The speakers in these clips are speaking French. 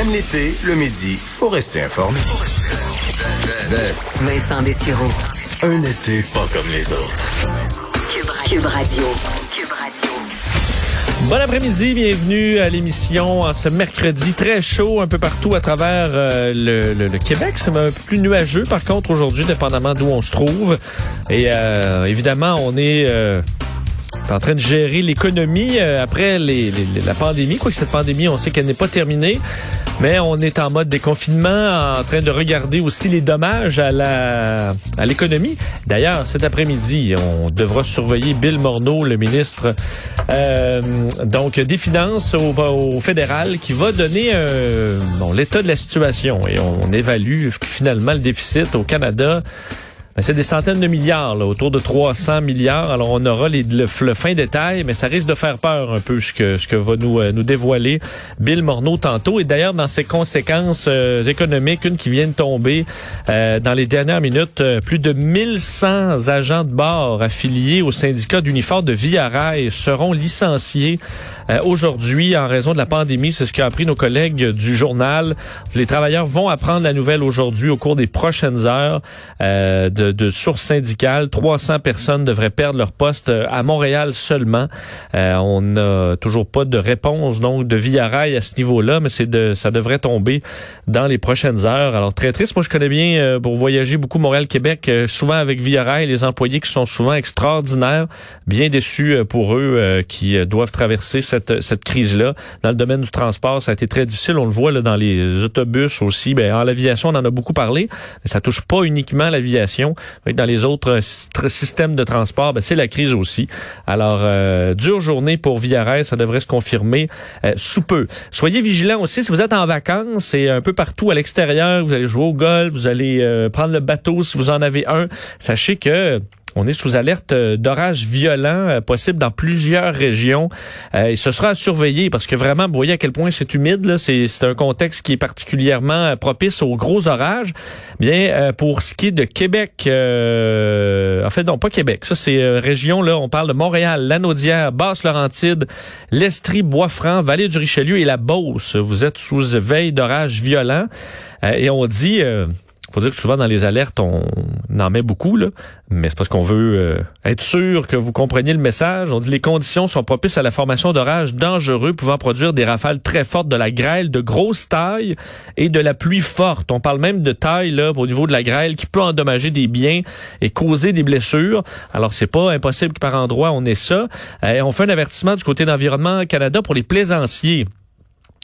Même l'été, le midi, faut rester informé. Vincent Dessureau. Un été pas comme les autres. Cube Radio. Bon après-midi, bienvenue à l'émission en ce mercredi très chaud un peu partout à travers euh, le, le- le Québec. C'est un peu plus nuageux par contre aujourd'hui, dépendamment d'où on se trouve. Et euh, évidemment, on est euh, en train de gérer l'économie euh, après les, les- la pandémie. Quoique cette pandémie, on sait qu'elle n'est pas terminée, mais on est en mode déconfinement, en train de regarder aussi les dommages à la à l'économie. D'ailleurs, cet après-midi, on devra surveiller Bill Morneau, le ministre euh, donc des Finances au, au fédéral, qui va donner euh, bon, l'état de la situation. Et on évalue que finalement le déficit au Canada. Ben, c'est des centaines de milliards, là, autour de 300 milliards. Alors, on aura les, le, le fin détail, mais ça risque de faire peur un peu ce que, ce que va nous, euh, nous dévoiler Bill Morneau tantôt. Et d'ailleurs, dans ses conséquences euh, économiques, une qui vient de tomber euh, dans les dernières minutes, euh, plus de 1100 agents de bord affiliés au syndicat d'uniformes de Via Rail seront licenciés aujourd'hui en raison de la pandémie. C'est ce qu'a appris nos collègues du journal. Les travailleurs vont apprendre la nouvelle aujourd'hui au cours des prochaines heures de, de sources syndicales. 300 personnes devraient perdre leur poste euh, à Montréal seulement. Euh, on n'a toujours pas de réponse donc de Via Rail à ce niveau-là, mais c'est de, ça devrait tomber dans les prochaines heures. Alors très triste. Moi, je connais bien euh, pour voyager beaucoup Montréal-Québec, euh, souvent avec Via Rail, les employés qui sont souvent extraordinaires, bien déçus euh, pour eux euh, qui doivent traverser cette, cette crise-là. Dans le domaine du transport, ça a été très difficile. On le voit là, dans les autobus aussi. Ben, en l'aviation, on en a beaucoup parlé. Mais ça touche pas uniquement l'aviation. Dans les autres euh, sy- systèmes de transport, ben, c'est la crise aussi. Alors, euh, dure journée pour Rail. Ça devrait se confirmer euh, sous peu. Soyez vigilants aussi si vous êtes en vacances et un peu partout à l'extérieur. Vous allez jouer au golf, vous allez euh, prendre le bateau si vous en avez un. Sachez que on est sous alerte euh, d'orages violents euh, possibles dans plusieurs régions. Euh, et ce sera à surveiller parce que vraiment, vous voyez à quel point c'est humide. C'est un contexte qui est particulièrement euh, propice aux gros orages. Bien, pour ce qui est de Québec, en fait, non, pas Québec. Ça, c'est région, là, on parle de Montréal, Lanaudière, Basse-Laurentide, l'Estrie, Bois-Franc, Vallée du Richelieu et la Beauce. Vous êtes sous veille d'orages violents. Et on dit... faut dire que souvent dans les alertes, on en met beaucoup, là, mais c'est parce qu'on veut euh, être sûr que vous compreniez le message. On dit les conditions sont propices à la formation d'orages dangereux pouvant produire des rafales très fortes, de la grêle de grosse taille et de la pluie forte. On parle même de taille là au niveau de la grêle qui peut endommager des biens et causer des blessures. Alors c'est pas impossible que par endroit on ait ça. Euh, on fait un avertissement du côté d'Environnement Canada pour les plaisanciers.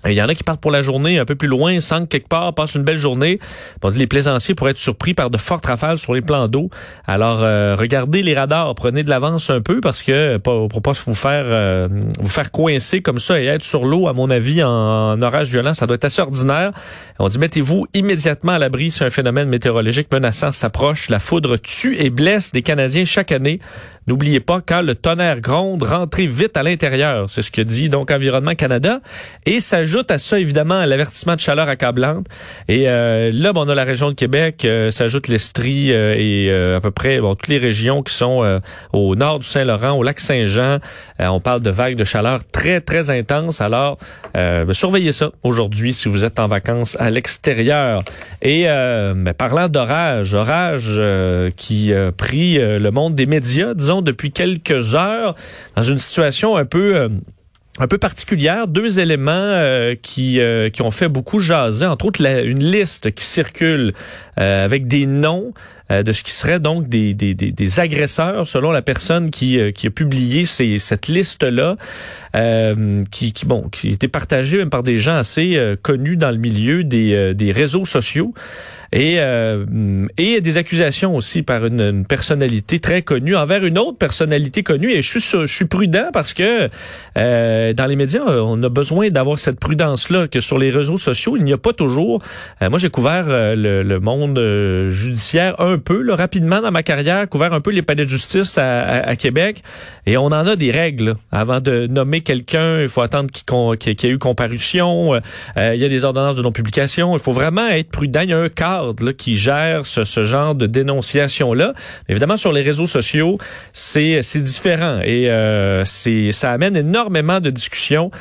Il y en a qui partent pour la journée un peu plus loin, sans quelque part, passent une belle journée. On dit les plaisanciers pourraient être surpris par de fortes rafales sur les plans d'eau. Alors, euh, regardez les radars, prenez de l'avance un peu parce que pour, pour pas vous faire euh, vous faire coincer comme ça et être sur l'eau, à mon avis, en, en orage violent, ça doit être assez ordinaire. On dit mettez-vous immédiatement à l'abri si un phénomène météorologique menaçant s'approche. La foudre tue et blesse des Canadiens chaque année. N'oubliez pas, quand le tonnerre gronde, rentrez vite à l'intérieur. C'est ce que dit donc Environnement Canada. Et s'ajoute à ça, évidemment, l'avertissement de chaleur accablante. Et euh, là, bon, on a la région de Québec, euh, s'ajoute l'Estrie euh, et euh, à peu près bon, toutes les régions qui sont euh, au nord du Saint-Laurent, au lac Saint-Jean. Euh, on parle de vagues de chaleur très, très intenses. Alors, ben, surveillez ça aujourd'hui si vous êtes en vacances à l'extérieur. Et ben, parlant d'orage, orage euh, qui euh, le monde des médias, disons, depuis quelques heures, dans une situation un peu... un peu particulière, deux éléments euh, qui euh, qui ont fait beaucoup jaser, entre autres une liste qui circule euh, avec des noms euh, de ce qui serait donc des, des, des, des agresseurs selon la personne qui, euh, qui a publié ces, cette liste là euh, qui, qui bon qui était partagée même par des gens assez euh, connus dans le milieu des, des réseaux sociaux. Et et des accusations aussi par une, une personnalité très connue envers une autre personnalité connue. Et je suis je suis prudent parce que dans les médias on a besoin d'avoir cette prudence là que sur les réseaux sociaux il n'y a pas toujours moi j'ai couvert le, le monde judiciaire un peu là, rapidement dans ma carrière couvert un peu les palais de justice à, à- à Québec. Et on en a des règles avant de nommer quelqu'un il faut attendre qu'il y ait eu comparution euh, euh, il y a des ordonnances de non publication il faut vraiment être prudent. Il y a un cadre qui gère ce, genre de dénonciation là évidemment sur les réseaux sociaux c'est différent. Et euh, ça amène énormément de discussions